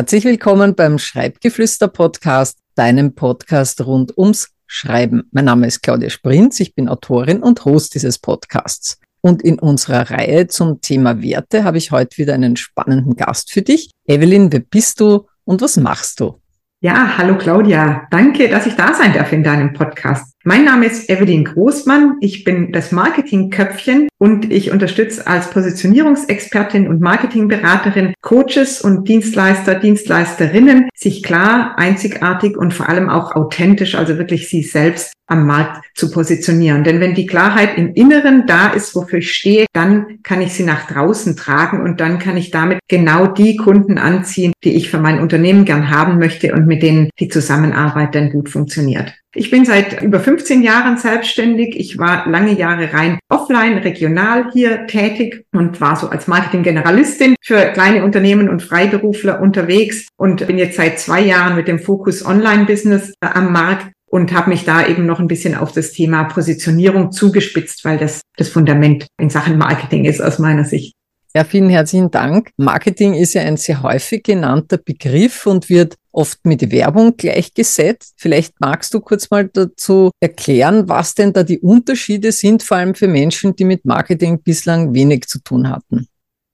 Herzlich willkommen beim Schreibgeflüster Podcast, deinem Podcast rund ums Schreiben. Mein Name ist Claudia Sprinz, ich bin Autorin und Host dieses Podcasts. Und in unserer Reihe zum Thema Werte habe ich heute wieder einen spannenden Gast für dich. Evelyn, wer bist du und was machst du? Ja, hallo Claudia. Danke, dass ich da sein darf in deinem Podcast. Mein Name ist Evelyn Großmann. Ich bin das Marketingköpfchen und ich unterstütze als Positionierungsexpertin und Marketingberaterin Coaches und Dienstleister, Dienstleisterinnen, sich klar, einzigartig und vor allem auch authentisch, also wirklich sie selbst am Markt zu positionieren. Denn wenn die Klarheit im Inneren da ist, wofür ich stehe, dann kann ich sie nach draußen tragen und dann kann ich damit genau die Kunden anziehen, die ich für mein Unternehmen gern haben möchte und mit denen die Zusammenarbeit dann gut funktioniert. Ich bin seit über 15 Jahren selbstständig. Ich war lange Jahre rein offline, regional hier tätig und war so als Marketing-Generalistin für kleine Unternehmen und Freiberufler unterwegs und bin jetzt seit zwei Jahren mit dem Fokus Online-Business am Markt und habe mich da eben noch ein bisschen auf das Thema Positionierung zugespitzt, weil das das Fundament in Sachen Marketing ist aus meiner Sicht. Ja, vielen herzlichen Dank. Marketing ist ja ein sehr häufig genannter Begriff und wird oft mit Werbung gleichgesetzt. Vielleicht magst du kurz mal dazu erklären, was denn da die Unterschiede sind, vor allem für Menschen, die mit Marketing bislang wenig zu tun hatten.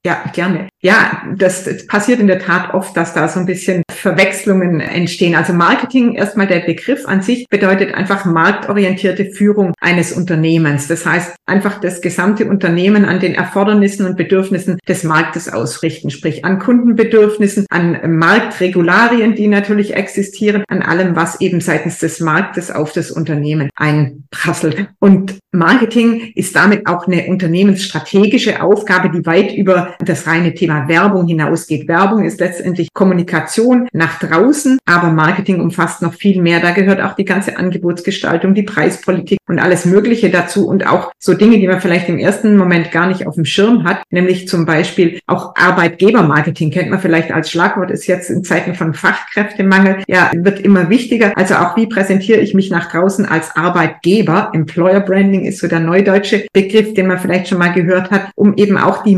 Ja, gerne. Ja, das, passiert in der Tat oft, dass da so ein bisschen Verwechslungen entstehen. Also Marketing, erstmal der Begriff an sich, bedeutet einfach marktorientierte Führung eines Unternehmens. Das heißt, einfach das gesamte Unternehmen an den Erfordernissen und Bedürfnissen des Marktes ausrichten, sprich an Kundenbedürfnissen, an Marktregularien, die natürlich existieren, an allem, was eben seitens des Marktes auf das Unternehmen einprasselt. Und Marketing ist damit auch eine unternehmensstrategische Aufgabe, die weit über das reine Thema Werbung hinausgeht. Werbung ist letztendlich Kommunikation nach draußen, aber Marketing umfasst noch viel mehr. Da gehört auch die ganze Angebotsgestaltung, die Preispolitik und alles Mögliche dazu und auch so Dinge, die man vielleicht im ersten Moment gar nicht auf dem Schirm hat, nämlich zum Beispiel auch Arbeitgebermarketing kennt man vielleicht als Schlagwort, ist jetzt in Zeiten von Fachkräftemangel, ja, wird immer wichtiger. Also auch wie präsentiere ich mich nach draußen als Arbeitgeber? Employer Branding ist so der neudeutsche Begriff, den man vielleicht schon mal gehört hat, um eben auch die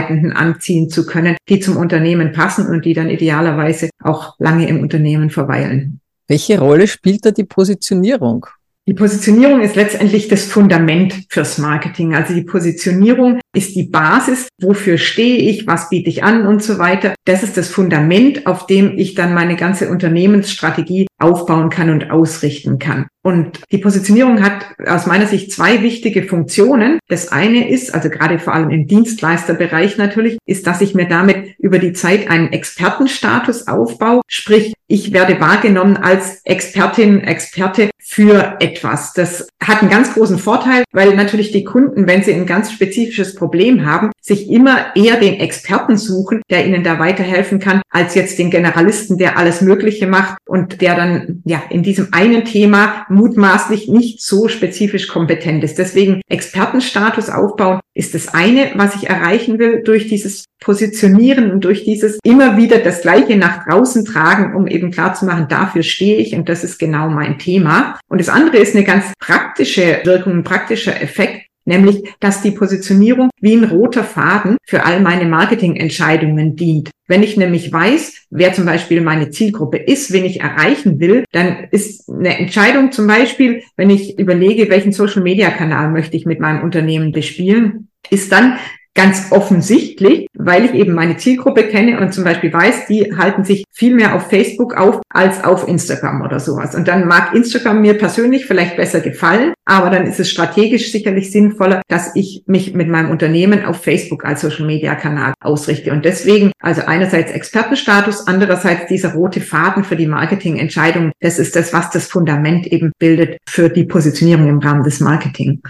Mitarbeitenden anziehen zu können, die zum Unternehmen passen und die dann idealerweise auch lange im Unternehmen verweilen. Welche Rolle spielt da die Positionierung? Die Positionierung ist letztendlich das Fundament fürs Marketing. Also die Positionierung ist die Basis, wofür stehe ich, was biete ich an und so weiter. Das ist das Fundament, auf dem ich dann meine ganze Unternehmensstrategie aufbauen kann und ausrichten kann. Und die Positionierung hat aus meiner Sicht zwei wichtige Funktionen. Das eine ist, also gerade vor allem im Dienstleisterbereich natürlich, ist, dass ich mir damit über die Zeit einen Expertenstatus aufbaue. Sprich, ich werde wahrgenommen als Expertin, Experte für etwas. Das hat einen ganz großen Vorteil, weil natürlich die Kunden, wenn sie ein ganz spezifisches Problem haben, sich immer eher den Experten suchen, der ihnen da weiterhelfen kann, als jetzt den Generalisten, der alles Mögliche macht und der dann ja in diesem einen Thema mutmaßlich nicht so spezifisch kompetent ist. Deswegen Expertenstatus aufbauen ist das eine, was ich erreichen will durch dieses Positionieren und durch dieses immer wieder das Gleiche nach draußen tragen, um eben klarzumachen, dafür stehe ich und das ist genau mein Thema. Und das andere ist eine ganz praktische Wirkung, ein praktischer Effekt, nämlich dass die Positionierung wie ein roter Faden für all meine Marketingentscheidungen dient. Wenn ich nämlich weiß, wer zum Beispiel meine Zielgruppe ist, wen ich erreichen will, dann ist eine Entscheidung zum Beispiel, wenn ich überlege, welchen Social-Media-Kanal möchte ich mit meinem Unternehmen bespielen, ist dann ganz offensichtlich, weil ich eben meine Zielgruppe kenne und zum Beispiel weiß, die halten sich viel mehr auf Facebook auf als auf Instagram oder sowas. Und dann mag Instagram mir persönlich vielleicht besser gefallen, aber dann ist es strategisch sicherlich sinnvoller, dass ich mich mit meinem Unternehmen auf Facebook als Social Media Kanal ausrichte. Und deswegen also einerseits Expertenstatus, andererseits dieser rote Faden für die Marketingentscheidung. Das ist das, was das Fundament eben bildet für die Positionierung im Rahmen des Marketing.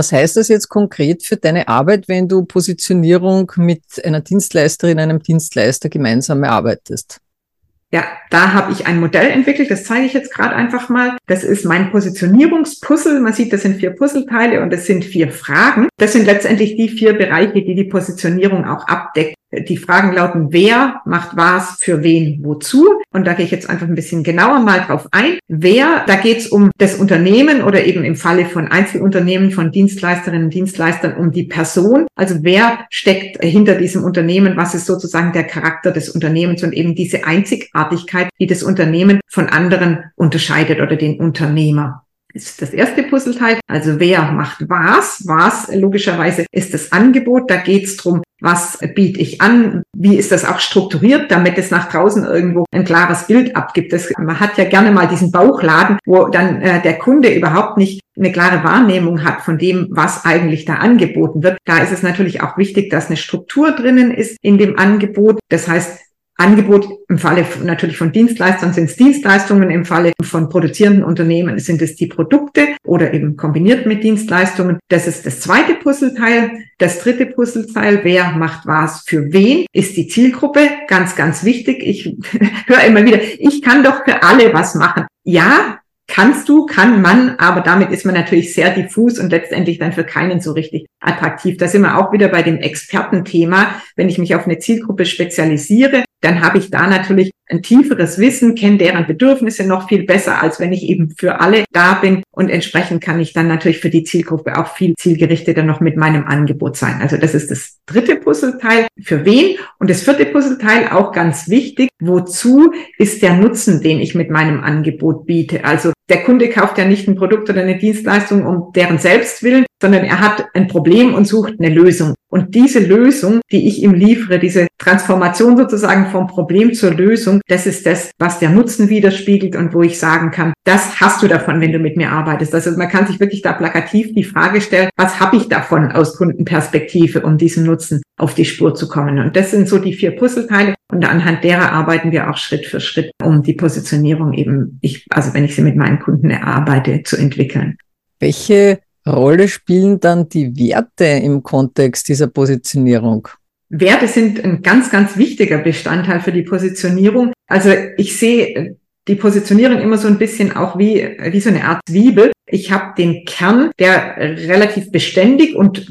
Was heißt das jetzt konkret für deine Arbeit, wenn du Positionierung mit einer Dienstleisterin, einem Dienstleister gemeinsam erarbeitest? Ja, da habe ich ein Modell entwickelt, das zeige ich jetzt gerade einfach mal. Das ist mein Positionierungspuzzle. Man sieht, das sind vier Puzzleteile und es sind vier Fragen. Das sind letztendlich die vier Bereiche, die die Positionierung auch abdeckt. Die Fragen lauten, wer macht was für wen wozu? Und da gehe ich jetzt einfach ein bisschen genauer mal drauf ein. Wer, da geht es um das Unternehmen oder eben im Falle von Einzelunternehmen, von Dienstleisterinnen und Dienstleistern um die Person. Also wer steckt hinter diesem Unternehmen? Was ist sozusagen der Charakter des Unternehmens und eben diese Einzigartigkeit, die das Unternehmen von anderen unterscheidet oder den Unternehmer ist das erste Puzzleteil. Also wer macht was? Was logischerweise ist das Angebot. Da geht es darum, was biete ich an? Wie ist das auch strukturiert, damit es nach draußen irgendwo ein klares Bild abgibt? Das, man hat ja gerne mal diesen Bauchladen, wo dann äh, der Kunde überhaupt nicht eine klare Wahrnehmung hat von dem, was eigentlich da angeboten wird. Da ist es natürlich auch wichtig, dass eine Struktur drinnen ist in dem Angebot. Das heißt, Angebot im Falle natürlich von Dienstleistern sind es Dienstleistungen, im Falle von produzierenden Unternehmen sind es die Produkte oder eben kombiniert mit Dienstleistungen. Das ist das zweite Puzzleteil. Das dritte Puzzleteil, wer macht was für wen, ist die Zielgruppe. Ganz, ganz wichtig. Ich höre immer wieder, ich kann doch für alle was machen. Ja, Kannst du, kann man, aber damit ist man natürlich sehr diffus und letztendlich dann für keinen so richtig attraktiv. Da sind wir auch wieder bei dem Expertenthema. Wenn ich mich auf eine Zielgruppe spezialisiere, dann habe ich da natürlich ein tieferes Wissen, kenne deren Bedürfnisse noch viel besser, als wenn ich eben für alle da bin. Und entsprechend kann ich dann natürlich für die Zielgruppe auch viel zielgerichteter noch mit meinem Angebot sein. Also das ist das dritte Puzzleteil. Für wen? Und das vierte Puzzleteil, auch ganz wichtig, wozu ist der Nutzen, den ich mit meinem Angebot biete? Also der Kunde kauft ja nicht ein Produkt oder eine Dienstleistung um deren Selbstwillen, sondern er hat ein Problem und sucht eine Lösung. Und diese Lösung, die ich ihm liefere, diese Transformation sozusagen vom Problem zur Lösung, das ist das, was der Nutzen widerspiegelt und wo ich sagen kann, das hast du davon, wenn du mit mir arbeitest. Also man kann sich wirklich da plakativ die Frage stellen, was habe ich davon aus Kundenperspektive, um diesem Nutzen auf die Spur zu kommen? Und das sind so die vier Puzzleteile und anhand derer arbeiten wir auch Schritt für Schritt, um die Positionierung eben, ich, also wenn ich sie mit meinen Kunden erarbeite, zu entwickeln. Welche Rolle spielen dann die Werte im Kontext dieser Positionierung? Werte sind ein ganz, ganz wichtiger Bestandteil für die Positionierung. Also ich sehe die Positionierung immer so ein bisschen auch wie, wie so eine Art Zwiebel. Ich habe den Kern, der relativ beständig und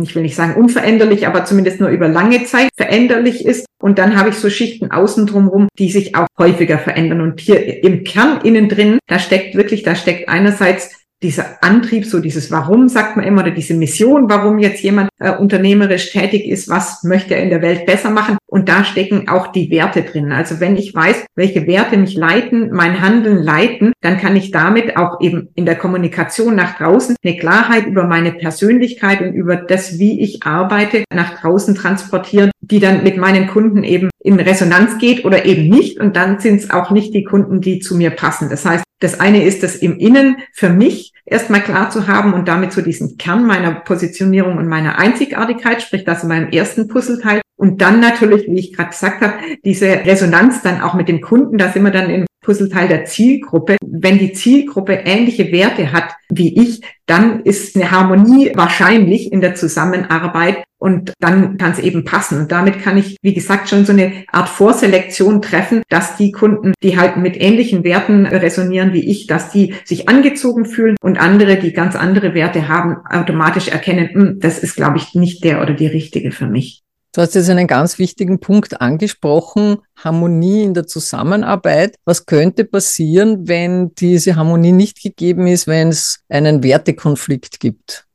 ich will nicht sagen unveränderlich, aber zumindest nur über lange Zeit veränderlich ist. Und dann habe ich so Schichten außen drumherum, die sich auch häufiger verändern. Und hier im Kern innen drin, da steckt wirklich, da steckt einerseits dieser Antrieb, so dieses Warum, sagt man immer, oder diese Mission, warum jetzt jemand äh, unternehmerisch tätig ist, was möchte er in der Welt besser machen. Und da stecken auch die Werte drin. Also wenn ich weiß, welche Werte mich leiten, mein Handeln leiten, dann kann ich damit auch eben in der Kommunikation nach draußen eine Klarheit über meine Persönlichkeit und über das, wie ich arbeite, nach draußen transportieren, die dann mit meinen Kunden eben in Resonanz geht oder eben nicht. Und dann sind es auch nicht die Kunden, die zu mir passen. Das heißt, das eine ist das im Innen für mich erstmal klar zu haben und damit zu diesem Kern meiner Positionierung und meiner Einzigartigkeit, sprich das in meinem ersten Puzzleteil. Und dann natürlich, wie ich gerade gesagt habe, diese Resonanz dann auch mit dem Kunden, da sind wir dann im Puzzleteil der Zielgruppe. Wenn die Zielgruppe ähnliche Werte hat wie ich, dann ist eine Harmonie wahrscheinlich in der Zusammenarbeit und dann kann es eben passen. Und damit kann ich, wie gesagt, schon so eine Art Vorselektion treffen, dass die Kunden, die halt mit ähnlichen Werten resonieren wie ich, dass die sich angezogen fühlen und andere, die ganz andere Werte haben, automatisch erkennen, hm, das ist, glaube ich, nicht der oder die richtige für mich. Du hast jetzt einen ganz wichtigen Punkt angesprochen, Harmonie in der Zusammenarbeit. Was könnte passieren, wenn diese Harmonie nicht gegeben ist, wenn es einen Wertekonflikt gibt?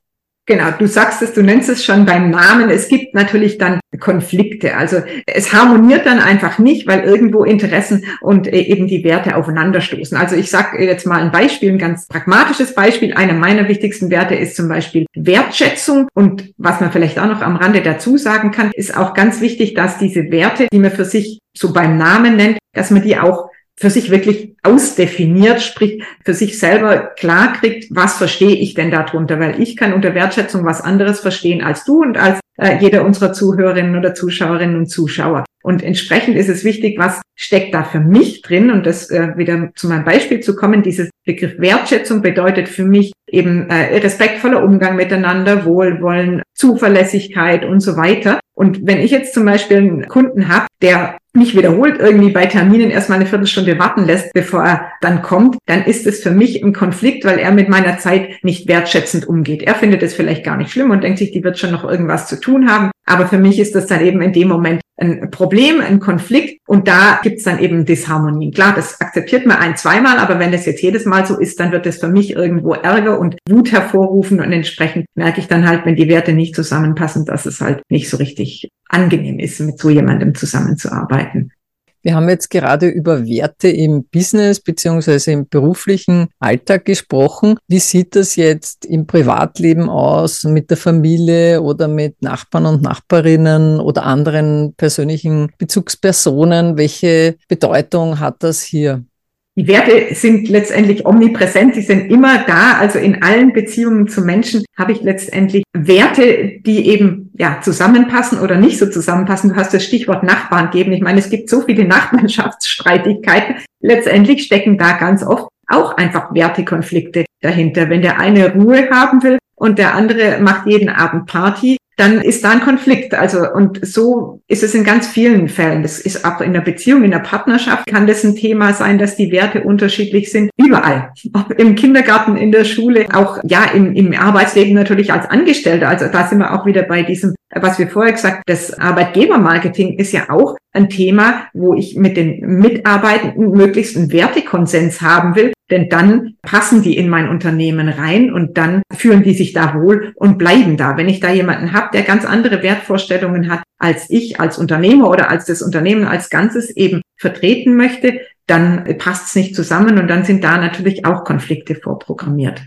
Genau, du sagst es, du nennst es schon beim Namen. Es gibt natürlich dann Konflikte. Also es harmoniert dann einfach nicht, weil irgendwo Interessen und äh, eben die Werte aufeinanderstoßen. Also ich sage jetzt mal ein Beispiel, ein ganz pragmatisches Beispiel. Einer meiner wichtigsten Werte ist zum Beispiel Wertschätzung. Und was man vielleicht auch noch am Rande dazu sagen kann, ist auch ganz wichtig, dass diese Werte, die man für sich so beim Namen nennt, dass man die auch für sich wirklich ausdefiniert, sprich für sich selber klar kriegt, was verstehe ich denn darunter, weil ich kann unter Wertschätzung was anderes verstehen als du und als äh, jeder unserer Zuhörerinnen oder Zuschauerinnen und Zuschauer. Und entsprechend ist es wichtig, was steckt da für mich drin und das äh, wieder zu meinem Beispiel zu kommen. Dieses Begriff Wertschätzung bedeutet für mich eben äh, respektvoller Umgang miteinander, Wohlwollen, Zuverlässigkeit und so weiter. Und wenn ich jetzt zum Beispiel einen Kunden habe, der mich wiederholt irgendwie bei Terminen erstmal eine Viertelstunde warten lässt, bevor er dann kommt, dann ist es für mich ein Konflikt, weil er mit meiner Zeit nicht wertschätzend umgeht. Er findet es vielleicht gar nicht schlimm und denkt sich, die wird schon noch irgendwas zu tun haben. Aber für mich ist das dann eben in dem Moment ein Problem, ein Konflikt und da gibt es dann eben Disharmonien. Klar, das akzeptiert man ein, zweimal, aber wenn das jetzt jedes Mal so ist, dann wird das für mich irgendwo Ärger und Wut hervorrufen und entsprechend merke ich dann halt, wenn die Werte nicht zusammenpassen, dass es halt nicht so richtig angenehm ist, mit so jemandem zusammenzuarbeiten. Wir haben jetzt gerade über Werte im Business beziehungsweise im beruflichen Alltag gesprochen. Wie sieht das jetzt im Privatleben aus mit der Familie oder mit Nachbarn und Nachbarinnen oder anderen persönlichen Bezugspersonen? Welche Bedeutung hat das hier? Die Werte sind letztendlich omnipräsent, sie sind immer da. Also in allen Beziehungen zu Menschen habe ich letztendlich Werte, die eben ja zusammenpassen oder nicht so zusammenpassen. Du hast das Stichwort Nachbarn gegeben. Ich meine, es gibt so viele Nachbarschaftsstreitigkeiten. Letztendlich stecken da ganz oft auch einfach Wertekonflikte dahinter. Wenn der eine Ruhe haben will und der andere macht jeden Abend Party, dann ist da ein Konflikt. Also, und so ist es in ganz vielen Fällen. Das ist auch in der Beziehung, in der Partnerschaft kann das ein Thema sein, dass die Werte unterschiedlich sind. Überall. Ob im Kindergarten, in der Schule, auch, ja, im, im Arbeitsleben natürlich als Angestellter. Also da sind wir auch wieder bei diesem, was wir vorher gesagt, das Arbeitgebermarketing ist ja auch ein Thema, wo ich mit den Mitarbeitenden möglichst einen Wertekonsens haben will, denn dann passen die in mein Unternehmen rein und dann fühlen die sich da wohl und bleiben da. Wenn ich da jemanden habe, der ganz andere Wertvorstellungen hat, als ich als Unternehmer oder als das Unternehmen als Ganzes eben vertreten möchte, dann passt es nicht zusammen und dann sind da natürlich auch Konflikte vorprogrammiert.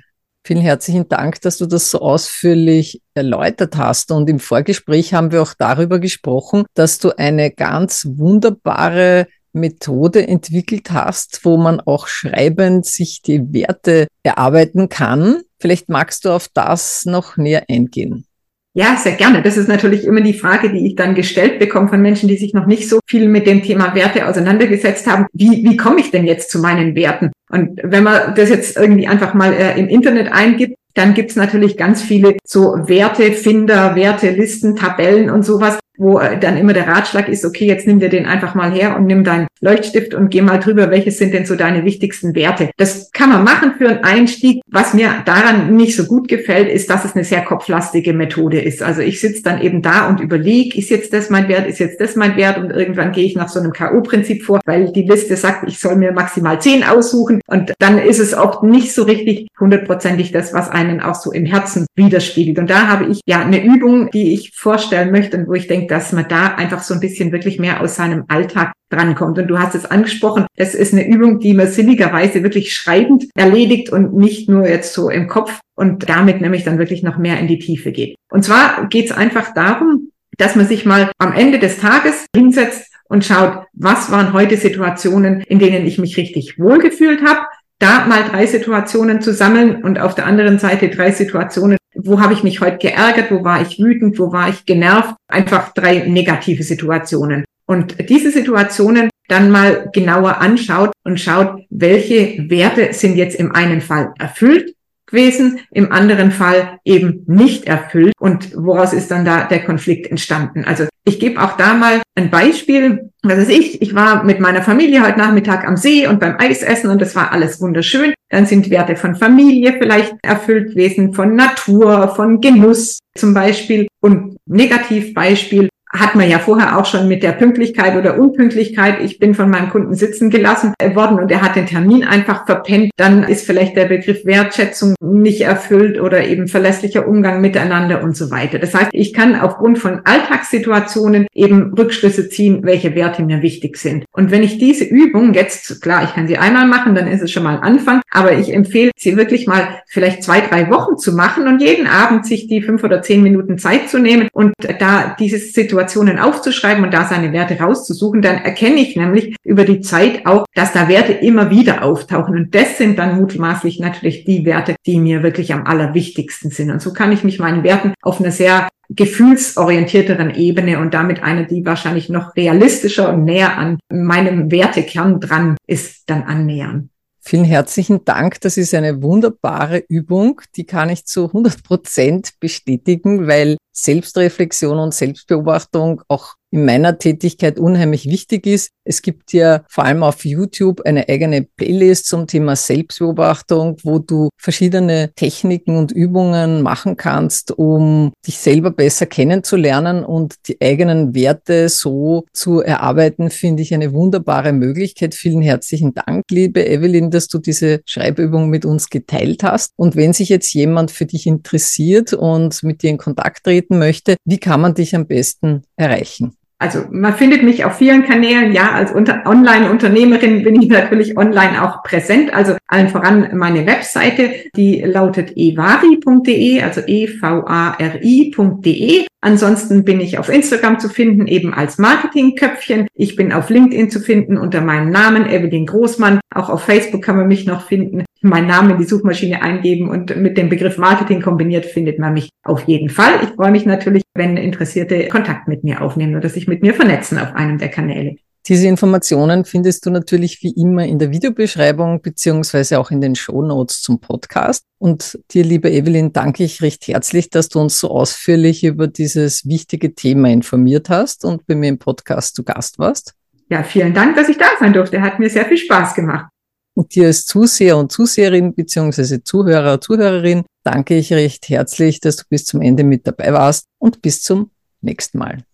Vielen herzlichen Dank, dass du das so ausführlich erläutert hast. Und im Vorgespräch haben wir auch darüber gesprochen, dass du eine ganz wunderbare Methode entwickelt hast, wo man auch schreibend sich die Werte erarbeiten kann. Vielleicht magst du auf das noch näher eingehen. Ja, sehr gerne. Das ist natürlich immer die Frage, die ich dann gestellt bekomme von Menschen, die sich noch nicht so viel mit dem Thema Werte auseinandergesetzt haben. Wie, wie komme ich denn jetzt zu meinen Werten? Und wenn man das jetzt irgendwie einfach mal äh, im Internet eingibt, dann gibt's natürlich ganz viele so Wertefinder, Wertelisten, Tabellen und sowas, wo äh, dann immer der Ratschlag ist, okay, jetzt nimm dir den einfach mal her und nimm deinen Leuchtstift und geh mal drüber, welche sind denn so deine wichtigsten Werte. Das kann man machen für einen Einstieg. Was mir daran nicht so gut gefällt, ist, dass es eine sehr kopflastige Methode ist. Also ich sitze dann eben da und überlege, ist jetzt das mein Wert, ist jetzt das mein Wert und irgendwann gehe ich nach so einem K.O.-Prinzip vor, weil die Liste sagt, ich soll mir maximal zehn aussuchen und dann ist es oft nicht so richtig hundertprozentig das, was einen auch so im Herzen widerspiegelt. Und da habe ich ja eine Übung, die ich vorstellen möchte und wo ich denke, dass man da einfach so ein bisschen wirklich mehr aus seinem Alltag drankommt. Und du hast es angesprochen, das ist eine Übung, die man sinnigerweise wirklich schreibend erledigt und nicht nur jetzt so im Kopf und damit nämlich dann wirklich noch mehr in die Tiefe geht. Und zwar geht es einfach darum, dass man sich mal am Ende des Tages hinsetzt und schaut, was waren heute Situationen, in denen ich mich richtig wohlgefühlt habe, da mal drei Situationen zu sammeln und auf der anderen Seite drei Situationen, wo habe ich mich heute geärgert, wo war ich wütend, wo war ich genervt, einfach drei negative Situationen. Und diese Situationen dann mal genauer anschaut und schaut, welche Werte sind jetzt im einen Fall erfüllt gewesen, im anderen Fall eben nicht erfüllt und woraus ist dann da der Konflikt entstanden. Also ich gebe auch da mal ein Beispiel. Was ist ich? Ich war mit meiner Familie heute Nachmittag am See und beim Eisessen und das war alles wunderschön. Dann sind Werte von Familie vielleicht erfüllt gewesen, von Natur, von Genuss zum Beispiel. Und Negativbeispiel hat man ja vorher auch schon mit der Pünktlichkeit oder Unpünktlichkeit. Ich bin von meinem Kunden sitzen gelassen worden und er hat den Termin einfach verpennt. Dann ist vielleicht der Begriff Wertschätzung nicht erfüllt oder eben verlässlicher Umgang miteinander und so weiter. Das heißt, ich kann aufgrund von Alltagssituationen eben Rückschlüsse ziehen, welche Werte mir wichtig sind. Und wenn ich diese Übung jetzt, klar, ich kann sie einmal machen, dann ist es schon mal ein Anfang, aber ich empfehle, sie wirklich mal vielleicht zwei, drei Wochen zu machen und jeden Abend sich die fünf oder zehn Minuten Zeit zu nehmen und da diese Situation Situationen aufzuschreiben und da seine Werte rauszusuchen, dann erkenne ich nämlich über die Zeit auch, dass da Werte immer wieder auftauchen. Und das sind dann mutmaßlich natürlich die Werte, die mir wirklich am allerwichtigsten sind. Und so kann ich mich meinen Werten auf einer sehr gefühlsorientierteren Ebene und damit eine, die wahrscheinlich noch realistischer und näher an meinem Wertekern dran ist, dann annähern. Vielen herzlichen Dank. Das ist eine wunderbare Übung. Die kann ich zu 100 Prozent bestätigen, weil Selbstreflexion und Selbstbeobachtung auch in meiner Tätigkeit unheimlich wichtig ist. Es gibt ja vor allem auf YouTube eine eigene Playlist zum Thema Selbstbeobachtung, wo du verschiedene Techniken und Übungen machen kannst, um dich selber besser kennenzulernen und die eigenen Werte so zu erarbeiten, finde ich eine wunderbare Möglichkeit. Vielen herzlichen Dank, liebe Evelyn, dass du diese Schreibübung mit uns geteilt hast. Und wenn sich jetzt jemand für dich interessiert und mit dir in Kontakt treten möchte, wie kann man dich am besten erreichen? Also man findet mich auf vielen Kanälen. Ja, als Online-Unternehmerin bin ich natürlich online auch präsent. Also allen voran meine Webseite, die lautet evari.de, also e-v-a-r-i.de. Ansonsten bin ich auf Instagram zu finden, eben als Marketingköpfchen. Ich bin auf LinkedIn zu finden unter meinem Namen, Evelyn Großmann. Auch auf Facebook kann man mich noch finden. Mein Name in die Suchmaschine eingeben und mit dem Begriff Marketing kombiniert findet man mich auf jeden Fall. Ich freue mich natürlich, wenn Interessierte Kontakt mit mir aufnehmen oder sich mit mir vernetzen auf einem der Kanäle. Diese Informationen findest du natürlich wie immer in der Videobeschreibung beziehungsweise auch in den Show Notes zum Podcast. Und dir, liebe Evelyn, danke ich recht herzlich, dass du uns so ausführlich über dieses wichtige Thema informiert hast und bei mir im Podcast zu Gast warst. Ja, vielen Dank, dass ich da sein durfte. Hat mir sehr viel Spaß gemacht. Und dir als Zuseher und Zuseherin beziehungsweise Zuhörer, Zuhörerin danke ich recht herzlich, dass du bis zum Ende mit dabei warst und bis zum nächsten Mal.